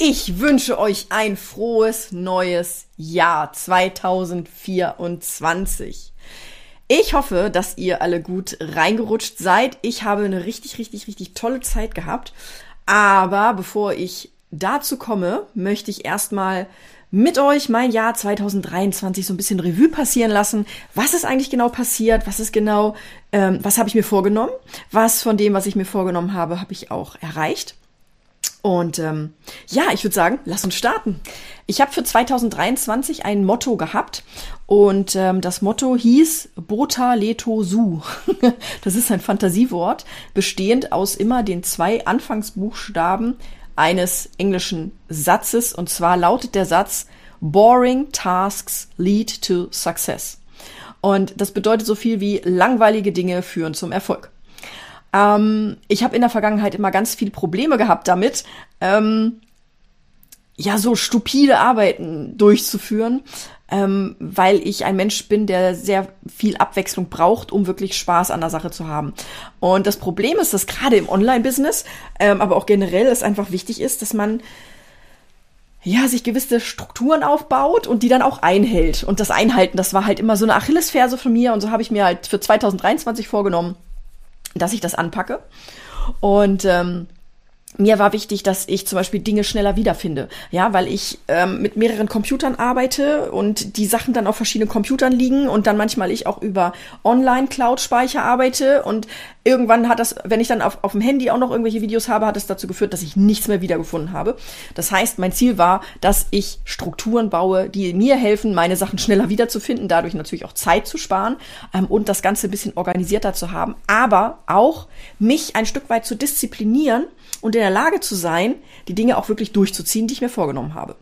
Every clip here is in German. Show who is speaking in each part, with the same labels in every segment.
Speaker 1: Ich wünsche euch ein frohes neues Jahr 2024. Ich hoffe, dass ihr alle gut reingerutscht seid. Ich habe eine richtig, richtig, richtig tolle Zeit gehabt. Aber bevor ich dazu komme, möchte ich erstmal mit euch mein Jahr 2023 so ein bisschen Revue passieren lassen. Was ist eigentlich genau passiert? Was ist genau, ähm, was habe ich mir vorgenommen? Was von dem, was ich mir vorgenommen habe, habe ich auch erreicht? Und ähm, ja, ich würde sagen, lass uns starten. Ich habe für 2023 ein Motto gehabt und ähm, das Motto hieß Bota Leto Su. das ist ein Fantasiewort, bestehend aus immer den zwei Anfangsbuchstaben eines englischen Satzes. Und zwar lautet der Satz Boring Tasks lead to success. Und das bedeutet so viel wie langweilige Dinge führen zum Erfolg. Ähm, ich habe in der Vergangenheit immer ganz viele Probleme gehabt damit, ähm, ja, so stupide Arbeiten durchzuführen, ähm, weil ich ein Mensch bin, der sehr viel Abwechslung braucht, um wirklich Spaß an der Sache zu haben. Und das Problem ist, dass gerade im Online-Business, ähm, aber auch generell es einfach wichtig ist, dass man ja, sich gewisse Strukturen aufbaut und die dann auch einhält. Und das Einhalten, das war halt immer so eine Achillesferse von mir und so habe ich mir halt für 2023 vorgenommen, dass ich das anpacke. Und ähm, mir war wichtig, dass ich zum Beispiel Dinge schneller wiederfinde. Ja, weil ich ähm, mit mehreren Computern arbeite und die Sachen dann auf verschiedenen Computern liegen und dann manchmal ich auch über Online-Cloud-Speicher arbeite und irgendwann hat das, wenn ich dann auf, auf dem Handy auch noch irgendwelche Videos habe, hat es dazu geführt, dass ich nichts mehr wiedergefunden habe. Das heißt, mein Ziel war, dass ich Strukturen baue, die mir helfen, meine Sachen schneller wiederzufinden, dadurch natürlich auch Zeit zu sparen ähm, und das Ganze ein bisschen organisierter zu haben, aber auch mich ein Stück weit zu disziplinieren und in der Lage zu sein, die Dinge auch wirklich durchzuziehen, die ich mir vorgenommen habe.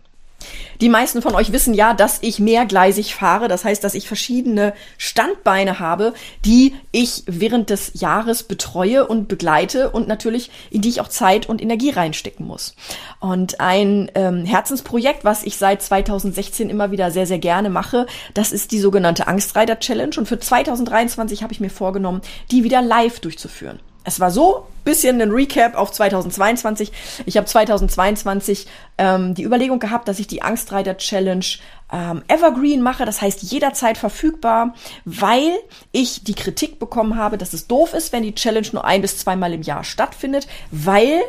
Speaker 1: Die meisten von euch wissen ja, dass ich mehrgleisig fahre. Das heißt, dass ich verschiedene Standbeine habe, die ich während des Jahres betreue und begleite und natürlich in die ich auch Zeit und Energie reinstecken muss. Und ein ähm, Herzensprojekt, was ich seit 2016 immer wieder sehr, sehr gerne mache, das ist die sogenannte Angstreiter Challenge. Und für 2023 habe ich mir vorgenommen, die wieder live durchzuführen. Es war so bisschen ein Recap auf 2022. Ich habe 2022 ähm, die Überlegung gehabt, dass ich die Angstreiter Challenge ähm, Evergreen mache, das heißt jederzeit verfügbar, weil ich die Kritik bekommen habe, dass es doof ist, wenn die Challenge nur ein bis zweimal im Jahr stattfindet, weil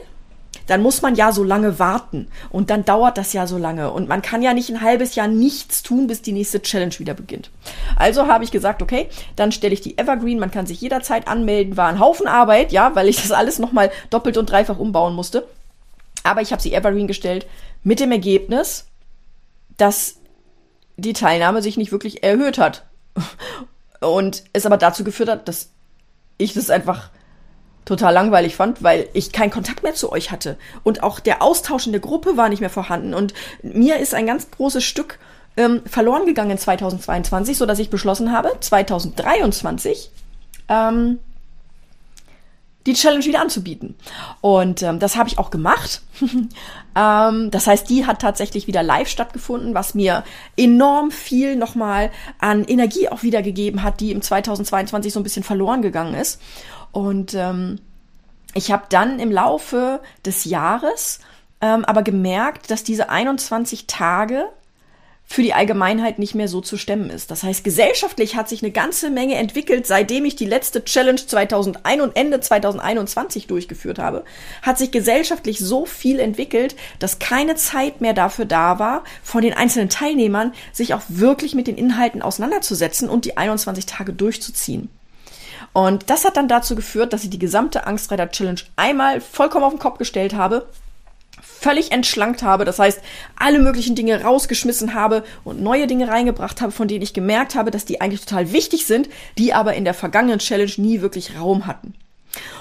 Speaker 1: dann muss man ja so lange warten und dann dauert das ja so lange und man kann ja nicht ein halbes Jahr nichts tun, bis die nächste Challenge wieder beginnt. Also habe ich gesagt, okay, dann stelle ich die Evergreen, man kann sich jederzeit anmelden, war ein Haufen Arbeit, ja, weil ich das alles nochmal doppelt und dreifach umbauen musste. Aber ich habe sie Evergreen gestellt mit dem Ergebnis, dass die Teilnahme sich nicht wirklich erhöht hat. Und es aber dazu geführt hat, dass ich das einfach total langweilig fand, weil ich keinen Kontakt mehr zu euch hatte. Und auch der Austausch in der Gruppe war nicht mehr vorhanden. Und mir ist ein ganz großes Stück ähm, verloren gegangen in 2022, so dass ich beschlossen habe, 2023 ähm, die Challenge wieder anzubieten. Und ähm, das habe ich auch gemacht. ähm, das heißt, die hat tatsächlich wieder live stattgefunden, was mir enorm viel nochmal an Energie auch wiedergegeben hat, die im 2022 so ein bisschen verloren gegangen ist. Und ähm, ich habe dann im Laufe des Jahres ähm, aber gemerkt, dass diese 21 Tage für die Allgemeinheit nicht mehr so zu stemmen ist. Das heißt, gesellschaftlich hat sich eine ganze Menge entwickelt, seitdem ich die letzte Challenge 2001 und Ende 2021 durchgeführt habe, hat sich gesellschaftlich so viel entwickelt, dass keine Zeit mehr dafür da war, von den einzelnen Teilnehmern sich auch wirklich mit den Inhalten auseinanderzusetzen und die 21 Tage durchzuziehen. Und das hat dann dazu geführt, dass ich die gesamte Angstreiter Challenge einmal vollkommen auf den Kopf gestellt habe, völlig entschlankt habe, das heißt, alle möglichen Dinge rausgeschmissen habe und neue Dinge reingebracht habe, von denen ich gemerkt habe, dass die eigentlich total wichtig sind, die aber in der vergangenen Challenge nie wirklich Raum hatten.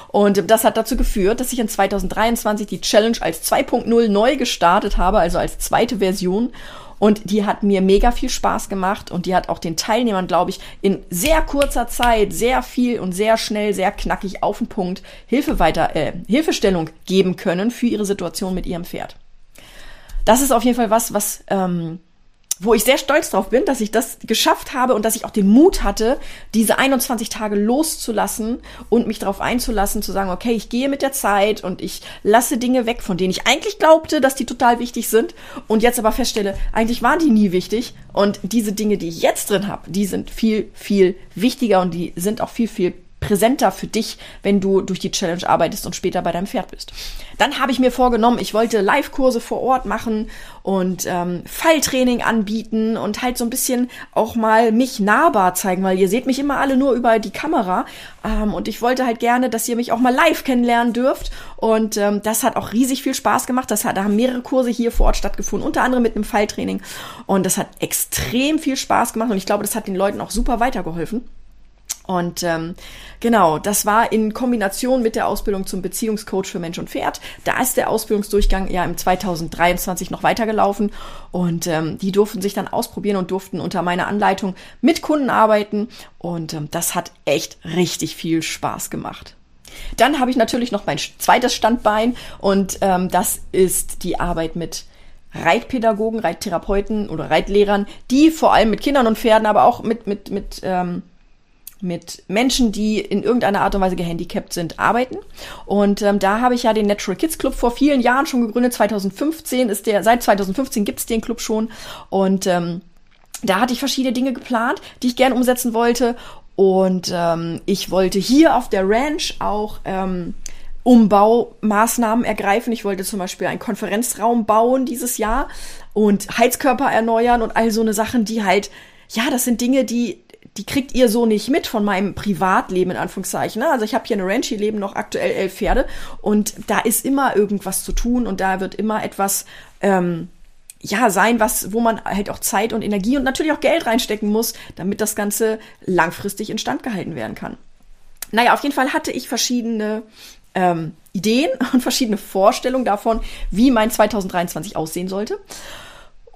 Speaker 1: Und das hat dazu geführt, dass ich in 2023 die Challenge als 2.0 neu gestartet habe, also als zweite Version und die hat mir mega viel Spaß gemacht und die hat auch den Teilnehmern, glaube ich, in sehr kurzer Zeit sehr viel und sehr schnell, sehr knackig auf den Punkt Hilfe weiter, äh, Hilfestellung geben können für ihre Situation mit ihrem Pferd. Das ist auf jeden Fall was, was ähm, wo ich sehr stolz drauf bin, dass ich das geschafft habe und dass ich auch den Mut hatte, diese 21 Tage loszulassen und mich darauf einzulassen, zu sagen, okay, ich gehe mit der Zeit und ich lasse Dinge weg, von denen ich eigentlich glaubte, dass die total wichtig sind und jetzt aber feststelle, eigentlich waren die nie wichtig und diese Dinge, die ich jetzt drin habe, die sind viel, viel wichtiger und die sind auch viel, viel präsenter für dich, wenn du durch die Challenge arbeitest und später bei deinem Pferd bist. Dann habe ich mir vorgenommen, ich wollte Live-Kurse vor Ort machen und ähm, Falltraining anbieten und halt so ein bisschen auch mal mich nahbar zeigen, weil ihr seht mich immer alle nur über die Kamera ähm, und ich wollte halt gerne, dass ihr mich auch mal live kennenlernen dürft und ähm, das hat auch riesig viel Spaß gemacht. Das hat, da haben mehrere Kurse hier vor Ort stattgefunden, unter anderem mit einem Falltraining und das hat extrem viel Spaß gemacht und ich glaube, das hat den Leuten auch super weitergeholfen. Und ähm, genau, das war in Kombination mit der Ausbildung zum Beziehungscoach für Mensch und Pferd. Da ist der Ausbildungsdurchgang ja im 2023 noch weitergelaufen und ähm, die durften sich dann ausprobieren und durften unter meiner Anleitung mit Kunden arbeiten und ähm, das hat echt richtig viel Spaß gemacht. Dann habe ich natürlich noch mein zweites Standbein und ähm, das ist die Arbeit mit Reitpädagogen, Reittherapeuten oder Reitlehrern, die vor allem mit Kindern und Pferden, aber auch mit mit mit ähm, mit Menschen, die in irgendeiner Art und Weise gehandicapt sind, arbeiten. Und ähm, da habe ich ja den Natural Kids Club vor vielen Jahren schon gegründet. 2015 ist der, seit 2015 gibt es den Club schon. Und ähm, da hatte ich verschiedene Dinge geplant, die ich gerne umsetzen wollte. Und ähm, ich wollte hier auf der Ranch auch ähm, Umbaumaßnahmen ergreifen. Ich wollte zum Beispiel einen Konferenzraum bauen dieses Jahr und Heizkörper erneuern und all so eine Sachen, die halt, ja, das sind Dinge, die die kriegt ihr so nicht mit von meinem Privatleben in Anführungszeichen. Ne? Also ich habe hier eine Ranch, hier leben noch aktuell elf Pferde und da ist immer irgendwas zu tun und da wird immer etwas ähm, ja sein, was wo man halt auch Zeit und Energie und natürlich auch Geld reinstecken muss, damit das Ganze langfristig instand gehalten werden kann. Naja, auf jeden Fall hatte ich verschiedene ähm, Ideen und verschiedene Vorstellungen davon, wie mein 2023 aussehen sollte.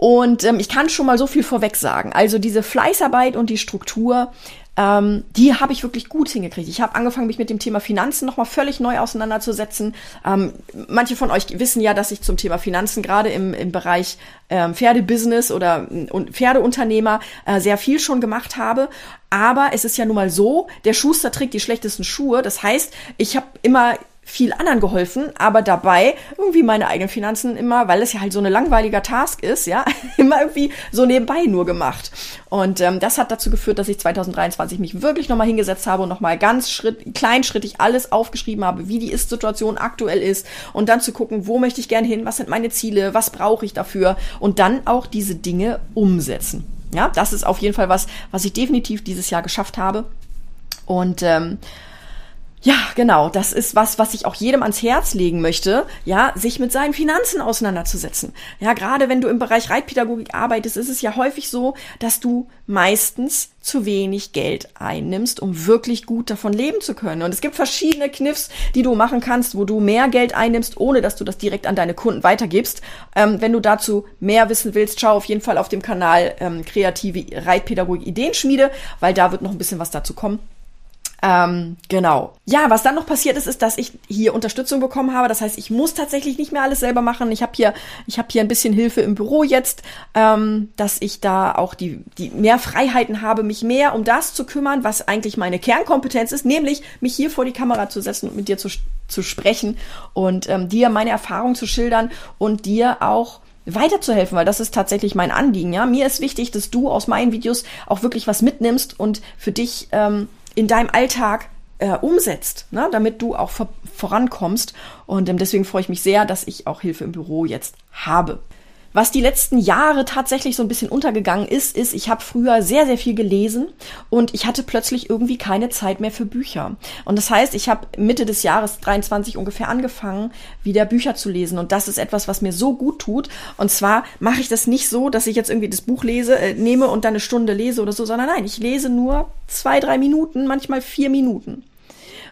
Speaker 1: Und ähm, ich kann schon mal so viel vorweg sagen. Also diese Fleißarbeit und die Struktur, ähm, die habe ich wirklich gut hingekriegt. Ich habe angefangen, mich mit dem Thema Finanzen nochmal völlig neu auseinanderzusetzen. Ähm, manche von euch wissen ja, dass ich zum Thema Finanzen gerade im, im Bereich ähm, Pferdebusiness oder und Pferdeunternehmer äh, sehr viel schon gemacht habe. Aber es ist ja nun mal so, der Schuster trägt die schlechtesten Schuhe. Das heißt, ich habe immer viel anderen geholfen, aber dabei irgendwie meine eigenen Finanzen immer, weil es ja halt so eine langweiliger Task ist, ja, immer irgendwie so nebenbei nur gemacht. Und ähm, das hat dazu geführt, dass ich 2023 mich wirklich nochmal hingesetzt habe und nochmal ganz schritt, kleinschrittig alles aufgeschrieben habe, wie die Ist-Situation aktuell ist und dann zu gucken, wo möchte ich gern hin, was sind meine Ziele, was brauche ich dafür und dann auch diese Dinge umsetzen. Ja, das ist auf jeden Fall was, was ich definitiv dieses Jahr geschafft habe. Und ähm, ja, genau. Das ist was, was ich auch jedem ans Herz legen möchte, ja, sich mit seinen Finanzen auseinanderzusetzen. Ja, gerade wenn du im Bereich Reitpädagogik arbeitest, ist es ja häufig so, dass du meistens zu wenig Geld einnimmst, um wirklich gut davon leben zu können. Und es gibt verschiedene Kniffs, die du machen kannst, wo du mehr Geld einnimmst, ohne dass du das direkt an deine Kunden weitergibst. Ähm, wenn du dazu mehr wissen willst, schau auf jeden Fall auf dem Kanal ähm, Kreative Reitpädagogik Ideenschmiede, weil da wird noch ein bisschen was dazu kommen. Ähm, genau. Ja, was dann noch passiert ist, ist, dass ich hier Unterstützung bekommen habe. Das heißt, ich muss tatsächlich nicht mehr alles selber machen. Ich habe hier, ich habe hier ein bisschen Hilfe im Büro jetzt, ähm, dass ich da auch die, die mehr Freiheiten habe, mich mehr um das zu kümmern, was eigentlich meine Kernkompetenz ist, nämlich mich hier vor die Kamera zu setzen und mit dir zu, zu sprechen und ähm, dir meine Erfahrung zu schildern und dir auch weiterzuhelfen, weil das ist tatsächlich mein Anliegen. Ja, mir ist wichtig, dass du aus meinen Videos auch wirklich was mitnimmst und für dich ähm, in deinem Alltag äh, umsetzt, ne? damit du auch vor vorankommst. Und ähm, deswegen freue ich mich sehr, dass ich auch Hilfe im Büro jetzt habe. Was die letzten Jahre tatsächlich so ein bisschen untergegangen ist, ist, ich habe früher sehr, sehr viel gelesen und ich hatte plötzlich irgendwie keine Zeit mehr für Bücher. Und das heißt, ich habe Mitte des Jahres 23 ungefähr angefangen, wieder Bücher zu lesen. Und das ist etwas, was mir so gut tut. Und zwar mache ich das nicht so, dass ich jetzt irgendwie das Buch lese, äh, nehme und dann eine Stunde lese oder so, sondern nein, ich lese nur zwei, drei Minuten, manchmal vier Minuten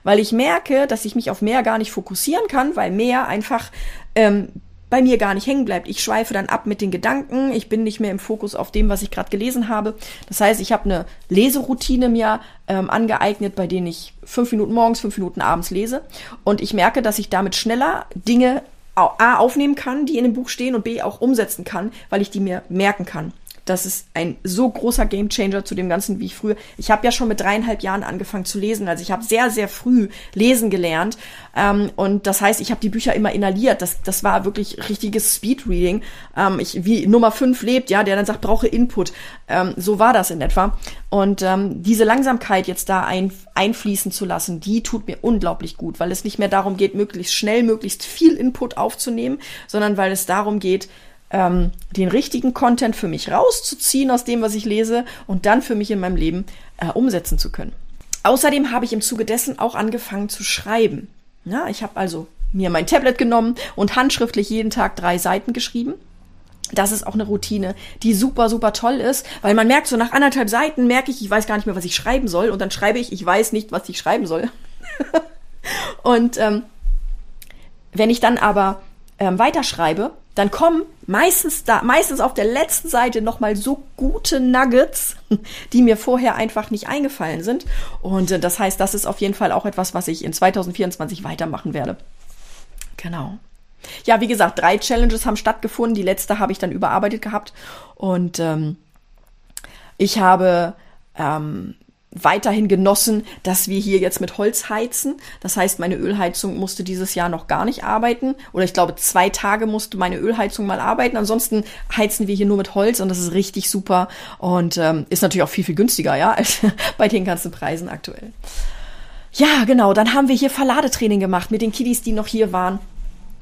Speaker 1: weil ich merke, dass ich mich auf mehr gar nicht fokussieren kann, weil mehr einfach ähm, bei mir gar nicht hängen bleibt. Ich schweife dann ab mit den Gedanken, ich bin nicht mehr im Fokus auf dem, was ich gerade gelesen habe. Das heißt, ich habe eine Leseroutine mir ähm, angeeignet, bei denen ich fünf Minuten morgens, fünf Minuten abends lese. Und ich merke, dass ich damit schneller Dinge A aufnehmen kann, die in dem Buch stehen und B auch umsetzen kann, weil ich die mir merken kann. Das ist ein so großer Gamechanger zu dem Ganzen wie ich früher. Ich habe ja schon mit dreieinhalb Jahren angefangen zu lesen. Also ich habe sehr, sehr früh lesen gelernt. Ähm, und das heißt, ich habe die Bücher immer inhaliert. Das, das war wirklich richtiges Speedreading. Ähm, ich, wie Nummer fünf lebt, ja, der dann sagt, brauche Input. Ähm, so war das in etwa. Und ähm, diese Langsamkeit jetzt da ein, einfließen zu lassen, die tut mir unglaublich gut, weil es nicht mehr darum geht, möglichst schnell, möglichst viel Input aufzunehmen, sondern weil es darum geht, ähm, den richtigen Content für mich rauszuziehen aus dem, was ich lese und dann für mich in meinem Leben äh, umsetzen zu können. Außerdem habe ich im Zuge dessen auch angefangen zu schreiben. Ja, ich habe also mir mein Tablet genommen und handschriftlich jeden Tag drei Seiten geschrieben. Das ist auch eine Routine, die super, super toll ist, weil man merkt, so nach anderthalb Seiten merke ich, ich weiß gar nicht mehr, was ich schreiben soll. Und dann schreibe ich, ich weiß nicht, was ich schreiben soll. und ähm, wenn ich dann aber ähm, weiterschreibe, dann kommen meistens da, meistens auf der letzten Seite nochmal so gute Nuggets, die mir vorher einfach nicht eingefallen sind. Und äh, das heißt, das ist auf jeden Fall auch etwas, was ich in 2024 weitermachen werde. Genau. Ja, wie gesagt, drei Challenges haben stattgefunden. Die letzte habe ich dann überarbeitet gehabt. Und ähm, ich habe ähm, weiterhin genossen, dass wir hier jetzt mit Holz heizen. Das heißt, meine Ölheizung musste dieses Jahr noch gar nicht arbeiten. Oder ich glaube, zwei Tage musste meine Ölheizung mal arbeiten. Ansonsten heizen wir hier nur mit Holz und das ist richtig super und ähm, ist natürlich auch viel, viel günstiger, ja, als bei den ganzen Preisen aktuell. Ja, genau. Dann haben wir hier Verladetraining gemacht mit den Kiddies, die noch hier waren.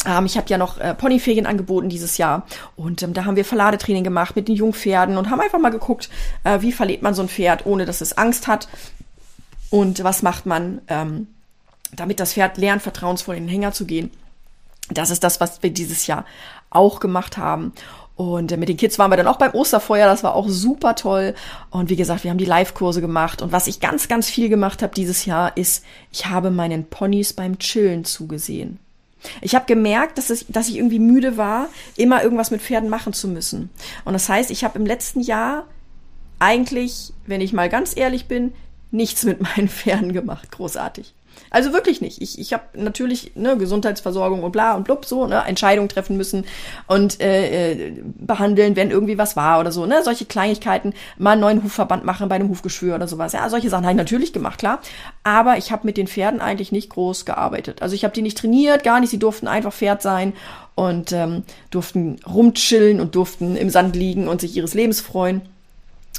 Speaker 1: Ähm, ich habe ja noch äh, Ponyferien angeboten dieses Jahr und ähm, da haben wir Verladetraining gemacht mit den Jungpferden und haben einfach mal geguckt, äh, wie verlädt man so ein Pferd, ohne dass es Angst hat und was macht man, ähm, damit das Pferd lernt, vertrauensvoll in den Hänger zu gehen. Das ist das, was wir dieses Jahr auch gemacht haben. Und äh, mit den Kids waren wir dann auch beim Osterfeuer, das war auch super toll. Und wie gesagt, wir haben die Live-Kurse gemacht. Und was ich ganz, ganz viel gemacht habe dieses Jahr, ist, ich habe meinen Ponys beim Chillen zugesehen. Ich habe gemerkt, dass, es, dass ich irgendwie müde war, immer irgendwas mit Pferden machen zu müssen. Und das heißt, ich habe im letzten Jahr eigentlich, wenn ich mal ganz ehrlich bin, nichts mit meinen Pferden gemacht. Großartig. Also wirklich nicht. Ich, ich habe natürlich ne, Gesundheitsversorgung und bla und blub so, ne, Entscheidungen treffen müssen und äh, äh, behandeln, wenn irgendwie was war oder so, ne, solche Kleinigkeiten, mal einen neuen Hufverband machen bei einem Hufgeschwür oder sowas. Ja, solche Sachen habe ich natürlich gemacht, klar. Aber ich habe mit den Pferden eigentlich nicht groß gearbeitet. Also ich habe die nicht trainiert, gar nicht. Sie durften einfach Pferd sein und ähm, durften rumchillen und durften im Sand liegen und sich ihres Lebens freuen.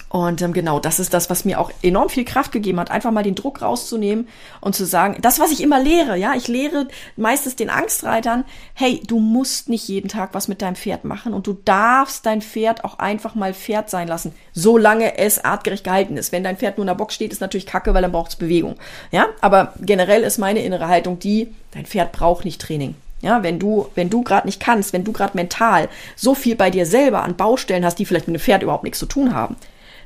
Speaker 1: Und ähm, genau, das ist das, was mir auch enorm viel Kraft gegeben hat, einfach mal den Druck rauszunehmen und zu sagen, das, was ich immer lehre, ja, ich lehre meistens den Angstreitern, hey, du musst nicht jeden Tag was mit deinem Pferd machen und du darfst dein Pferd auch einfach mal Pferd sein lassen, solange es artgerecht gehalten ist. Wenn dein Pferd nur in der Box steht, ist natürlich kacke, weil dann braucht es Bewegung. Ja, aber generell ist meine innere Haltung die, dein Pferd braucht nicht Training. Ja, wenn du, wenn du gerade nicht kannst, wenn du gerade mental so viel bei dir selber an Baustellen hast, die vielleicht mit dem Pferd überhaupt nichts zu tun haben,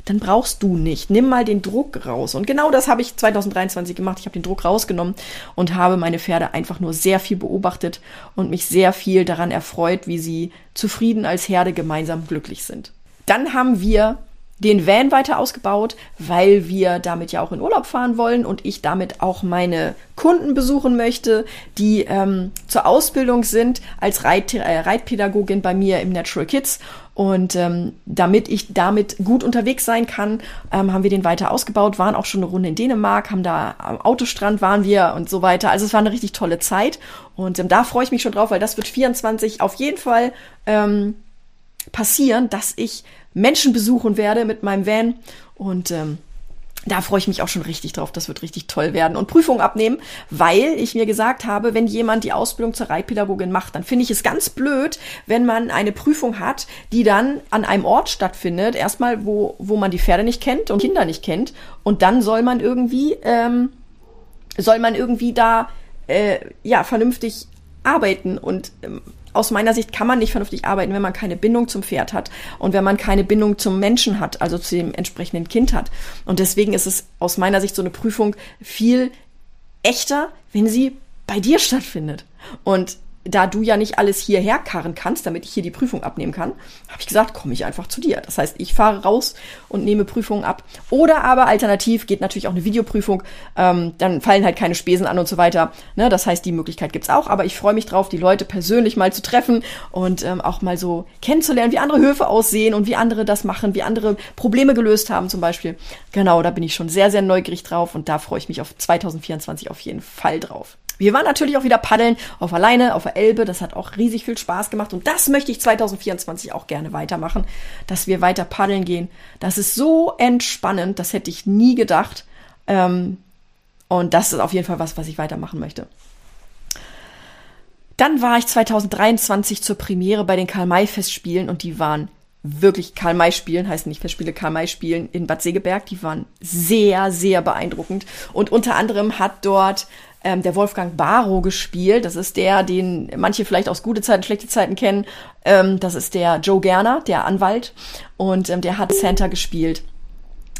Speaker 1: dann brauchst du nicht. Nimm mal den Druck raus. Und genau das habe ich 2023 gemacht. Ich habe den Druck rausgenommen und habe meine Pferde einfach nur sehr viel beobachtet und mich sehr viel daran erfreut, wie sie zufrieden als Herde gemeinsam glücklich sind. Dann haben wir den Van weiter ausgebaut, weil wir damit ja auch in Urlaub fahren wollen und ich damit auch meine Kunden besuchen möchte, die ähm, zur Ausbildung sind als Reit äh, Reitpädagogin bei mir im Natural Kids. Und ähm, damit ich damit gut unterwegs sein kann, ähm, haben wir den weiter ausgebaut, waren auch schon eine Runde in Dänemark, haben da am Autostrand waren wir und so weiter. Also es war eine richtig tolle Zeit. Und ähm, da freue ich mich schon drauf, weil das wird 24 auf jeden Fall ähm, passieren, dass ich Menschen besuchen werde mit meinem Van. Und ähm, da freue ich mich auch schon richtig drauf. Das wird richtig toll werden. Und Prüfungen abnehmen, weil ich mir gesagt habe, wenn jemand die Ausbildung zur Reitpädagogin macht, dann finde ich es ganz blöd, wenn man eine Prüfung hat, die dann an einem Ort stattfindet. Erstmal, wo, wo man die Pferde nicht kennt und Kinder nicht kennt. Und dann soll man irgendwie, ähm, soll man irgendwie da, äh, ja, vernünftig arbeiten und ähm, aus meiner Sicht kann man nicht vernünftig arbeiten, wenn man keine Bindung zum Pferd hat und wenn man keine Bindung zum Menschen hat, also zu dem entsprechenden Kind hat. Und deswegen ist es aus meiner Sicht so eine Prüfung viel echter, wenn sie bei dir stattfindet. Und da du ja nicht alles hierher karren kannst, damit ich hier die Prüfung abnehmen kann, habe ich gesagt, komme ich einfach zu dir. Das heißt, ich fahre raus und nehme Prüfungen ab. Oder aber alternativ geht natürlich auch eine Videoprüfung, ähm, dann fallen halt keine Spesen an und so weiter. Ne? Das heißt, die Möglichkeit gibt's auch, aber ich freue mich drauf, die Leute persönlich mal zu treffen und ähm, auch mal so kennenzulernen, wie andere Höfe aussehen und wie andere das machen, wie andere Probleme gelöst haben zum Beispiel. Genau, da bin ich schon sehr, sehr neugierig drauf und da freue ich mich auf 2024 auf jeden Fall drauf. Wir waren natürlich auch wieder paddeln auf alleine, auf der Elbe. Das hat auch riesig viel Spaß gemacht. Und das möchte ich 2024 auch gerne weitermachen, dass wir weiter paddeln gehen. Das ist so entspannend. Das hätte ich nie gedacht. Ähm, und das ist auf jeden Fall was, was ich weitermachen möchte. Dann war ich 2023 zur Premiere bei den Karl-May-Festspielen und die waren wirklich Karl-May-Spielen, heißen nicht Festspiele, Karl-May-Spielen in Bad Segeberg. Die waren sehr, sehr beeindruckend. Und unter anderem hat dort ähm, der Wolfgang Barrow gespielt. Das ist der, den manche vielleicht aus gute Zeiten, schlechte Zeiten kennen. Ähm, das ist der Joe Gerner, der Anwalt. Und ähm, der hat Santa gespielt.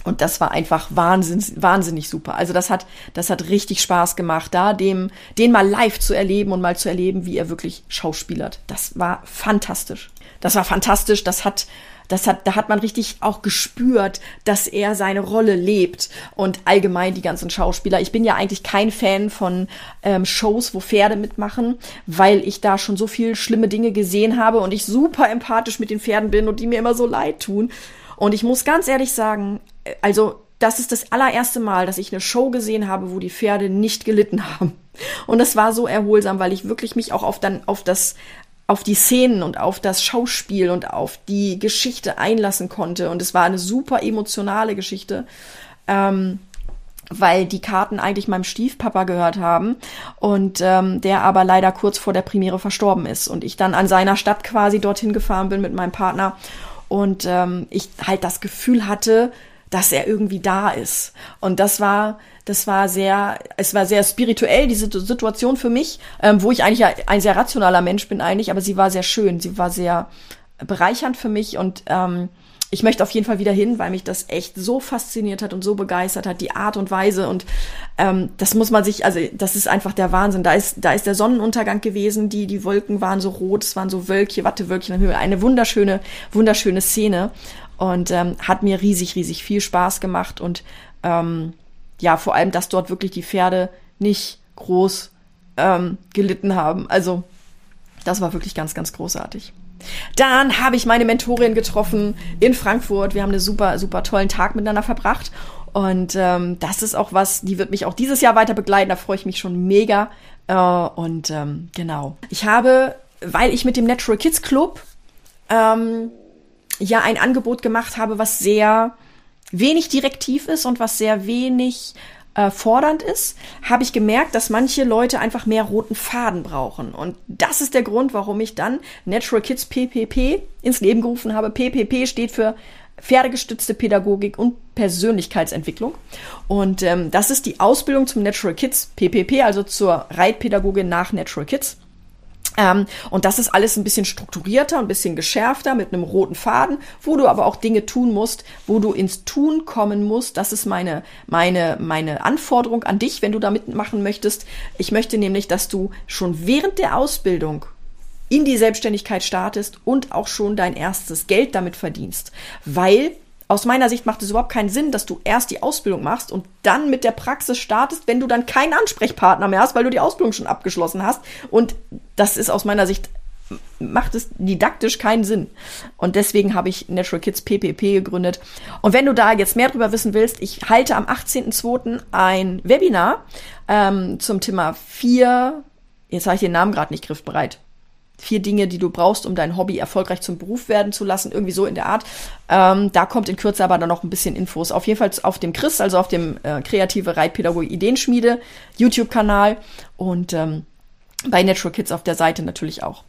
Speaker 1: Und das war einfach wahnsinnig, wahnsinnig super. Also das hat, das hat richtig Spaß gemacht, da dem, den mal live zu erleben und mal zu erleben, wie er wirklich schauspielert. Das war fantastisch. Das war fantastisch. Das hat, das hat, da hat man richtig auch gespürt, dass er seine Rolle lebt und allgemein die ganzen Schauspieler. Ich bin ja eigentlich kein Fan von ähm, Shows, wo Pferde mitmachen, weil ich da schon so viel schlimme Dinge gesehen habe und ich super empathisch mit den Pferden bin und die mir immer so leid tun. Und ich muss ganz ehrlich sagen, also das ist das allererste Mal, dass ich eine Show gesehen habe, wo die Pferde nicht gelitten haben. Und das war so erholsam, weil ich wirklich mich auch auf dann auf das auf die Szenen und auf das Schauspiel und auf die Geschichte einlassen konnte. Und es war eine super emotionale Geschichte. Ähm, weil die Karten eigentlich meinem Stiefpapa gehört haben und ähm, der aber leider kurz vor der Premiere verstorben ist und ich dann an seiner Stadt quasi dorthin gefahren bin mit meinem Partner und ähm, ich halt das Gefühl hatte, dass er irgendwie da ist und das war das war sehr, es war sehr spirituell, diese Situation für mich, ähm, wo ich eigentlich ein sehr rationaler Mensch bin eigentlich, aber sie war sehr schön, sie war sehr bereichernd für mich und ähm, ich möchte auf jeden Fall wieder hin, weil mich das echt so fasziniert hat und so begeistert hat, die Art und Weise. Und ähm, das muss man sich, also das ist einfach der Wahnsinn. Da ist, da ist der Sonnenuntergang gewesen, die, die Wolken waren so rot, es waren so Wölkchen, Wattewölkchen in Höhe. Eine wunderschöne, wunderschöne Szene. Und ähm, hat mir riesig, riesig viel Spaß gemacht. Und ähm, ja, vor allem, dass dort wirklich die Pferde nicht groß ähm, gelitten haben. Also, das war wirklich ganz, ganz großartig. Dann habe ich meine Mentorin getroffen in Frankfurt. Wir haben einen super, super tollen Tag miteinander verbracht. Und ähm, das ist auch was, die wird mich auch dieses Jahr weiter begleiten. Da freue ich mich schon mega. Äh, und ähm, genau. Ich habe, weil ich mit dem Natural Kids Club ähm, ja ein Angebot gemacht habe, was sehr wenig direktiv ist und was sehr wenig äh, fordernd ist, habe ich gemerkt, dass manche Leute einfach mehr roten Faden brauchen. Und das ist der Grund, warum ich dann Natural Kids PPP ins Leben gerufen habe. PPP steht für Pferdegestützte Pädagogik und Persönlichkeitsentwicklung. Und ähm, das ist die Ausbildung zum Natural Kids PPP, also zur Reitpädagogin nach Natural Kids. Ähm, und das ist alles ein bisschen strukturierter, ein bisschen geschärfter mit einem roten Faden, wo du aber auch Dinge tun musst, wo du ins Tun kommen musst. Das ist meine, meine, meine Anforderung an dich, wenn du da mitmachen möchtest. Ich möchte nämlich, dass du schon während der Ausbildung in die Selbstständigkeit startest und auch schon dein erstes Geld damit verdienst. Weil aus meiner Sicht macht es überhaupt keinen Sinn, dass du erst die Ausbildung machst und dann mit der Praxis startest, wenn du dann keinen Ansprechpartner mehr hast, weil du die Ausbildung schon abgeschlossen hast. Und das ist aus meiner Sicht macht es didaktisch keinen Sinn. Und deswegen habe ich Natural Kids PPP gegründet. Und wenn du da jetzt mehr darüber wissen willst, ich halte am 18.02. ein Webinar ähm, zum Thema vier, jetzt habe ich den Namen gerade nicht griffbereit, vier Dinge, die du brauchst, um dein Hobby erfolgreich zum Beruf werden zu lassen, irgendwie so in der Art. Ähm, da kommt in Kürze aber dann noch ein bisschen Infos. Auf jeden Fall auf dem Chris, also auf dem äh, Kreative Reitpädagogik Ideenschmiede YouTube-Kanal und ähm, bei Natural Kids auf der Seite natürlich auch.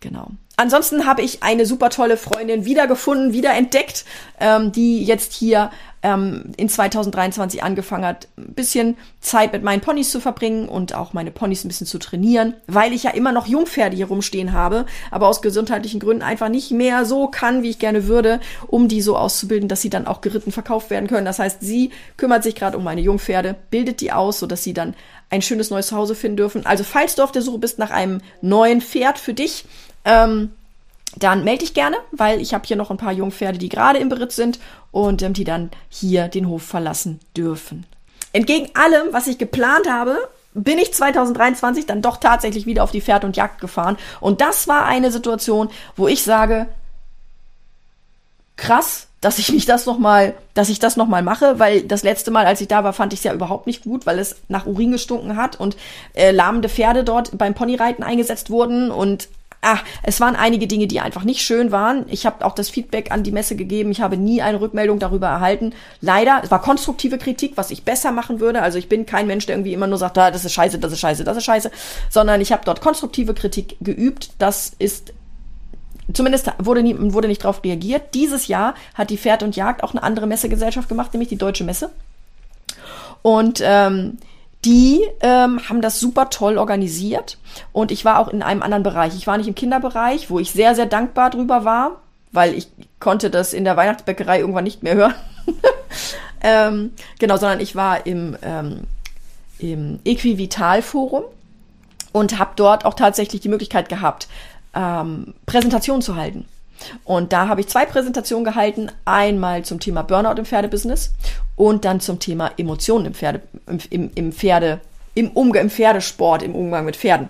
Speaker 1: Genau. Ansonsten habe ich eine super tolle Freundin wiedergefunden, wiederentdeckt, ähm, die jetzt hier ähm, in 2023 angefangen hat, ein bisschen Zeit mit meinen Ponys zu verbringen und auch meine Ponys ein bisschen zu trainieren, weil ich ja immer noch Jungpferde hier rumstehen habe, aber aus gesundheitlichen Gründen einfach nicht mehr so kann, wie ich gerne würde, um die so auszubilden, dass sie dann auch geritten verkauft werden können. Das heißt, sie kümmert sich gerade um meine Jungpferde, bildet die aus, sodass sie dann ein schönes neues Zuhause finden dürfen. Also falls du auf der Suche bist nach einem neuen Pferd für dich, ähm, dann melde dich gerne, weil ich habe hier noch ein paar Jungpferde, die gerade im Beritt sind und ähm, die dann hier den Hof verlassen dürfen. Entgegen allem, was ich geplant habe, bin ich 2023 dann doch tatsächlich wieder auf die Pferd und Jagd gefahren. Und das war eine Situation, wo ich sage, krass, dass ich mich das noch mal, dass ich das noch mal mache, weil das letzte Mal, als ich da war, fand ich es ja überhaupt nicht gut, weil es nach Urin gestunken hat und äh, lahmende Pferde dort beim Ponyreiten eingesetzt wurden und ah, es waren einige Dinge, die einfach nicht schön waren. Ich habe auch das Feedback an die Messe gegeben. Ich habe nie eine Rückmeldung darüber erhalten. Leider, es war konstruktive Kritik, was ich besser machen würde. Also ich bin kein Mensch, der irgendwie immer nur sagt, ah, das ist scheiße, das ist scheiße, das ist scheiße, sondern ich habe dort konstruktive Kritik geübt. Das ist Zumindest wurde, nie, wurde nicht darauf reagiert. Dieses Jahr hat die Pferd und Jagd auch eine andere Messegesellschaft gemacht, nämlich die Deutsche Messe. Und ähm, die ähm, haben das super toll organisiert. Und ich war auch in einem anderen Bereich. Ich war nicht im Kinderbereich, wo ich sehr, sehr dankbar drüber war, weil ich konnte das in der Weihnachtsbäckerei irgendwann nicht mehr hören. ähm, genau, sondern ich war im, ähm, im Equivital-Forum und habe dort auch tatsächlich die Möglichkeit gehabt, ähm, Präsentationen zu halten. Und da habe ich zwei Präsentationen gehalten. Einmal zum Thema Burnout im Pferdebusiness und dann zum Thema Emotionen im Pferde, im, im, Pferde, im Umgang, im Pferdesport, im Umgang mit Pferden.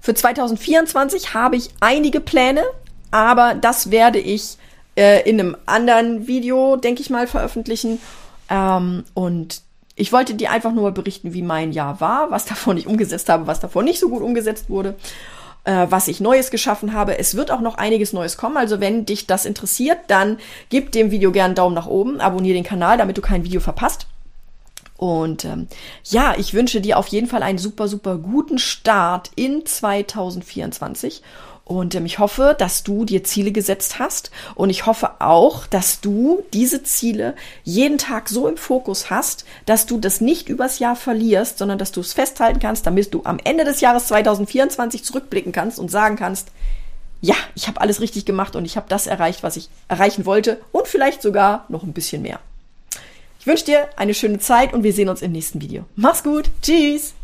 Speaker 1: Für 2024 habe ich einige Pläne, aber das werde ich äh, in einem anderen Video, denke ich mal, veröffentlichen. Ähm, und ich wollte dir einfach nur berichten, wie mein Jahr war, was davon ich umgesetzt habe, was davon nicht so gut umgesetzt wurde äh, was ich Neues geschaffen habe. Es wird auch noch einiges Neues kommen. Also wenn dich das interessiert, dann gib dem Video gerne einen Daumen nach oben, abonniere den Kanal, damit du kein Video verpasst. Und ähm, ja, ich wünsche dir auf jeden Fall einen super, super guten Start in 2024 und ähm, ich hoffe, dass du dir Ziele gesetzt hast. Und ich hoffe auch, dass du diese Ziele jeden Tag so im Fokus hast, dass du das nicht übers Jahr verlierst, sondern dass du es festhalten kannst, damit du am Ende des Jahres 2024 zurückblicken kannst und sagen kannst, ja, ich habe alles richtig gemacht und ich habe das erreicht, was ich erreichen wollte und vielleicht sogar noch ein bisschen mehr. Ich wünsche dir eine schöne Zeit und wir sehen uns im nächsten Video. Mach's gut. Tschüss.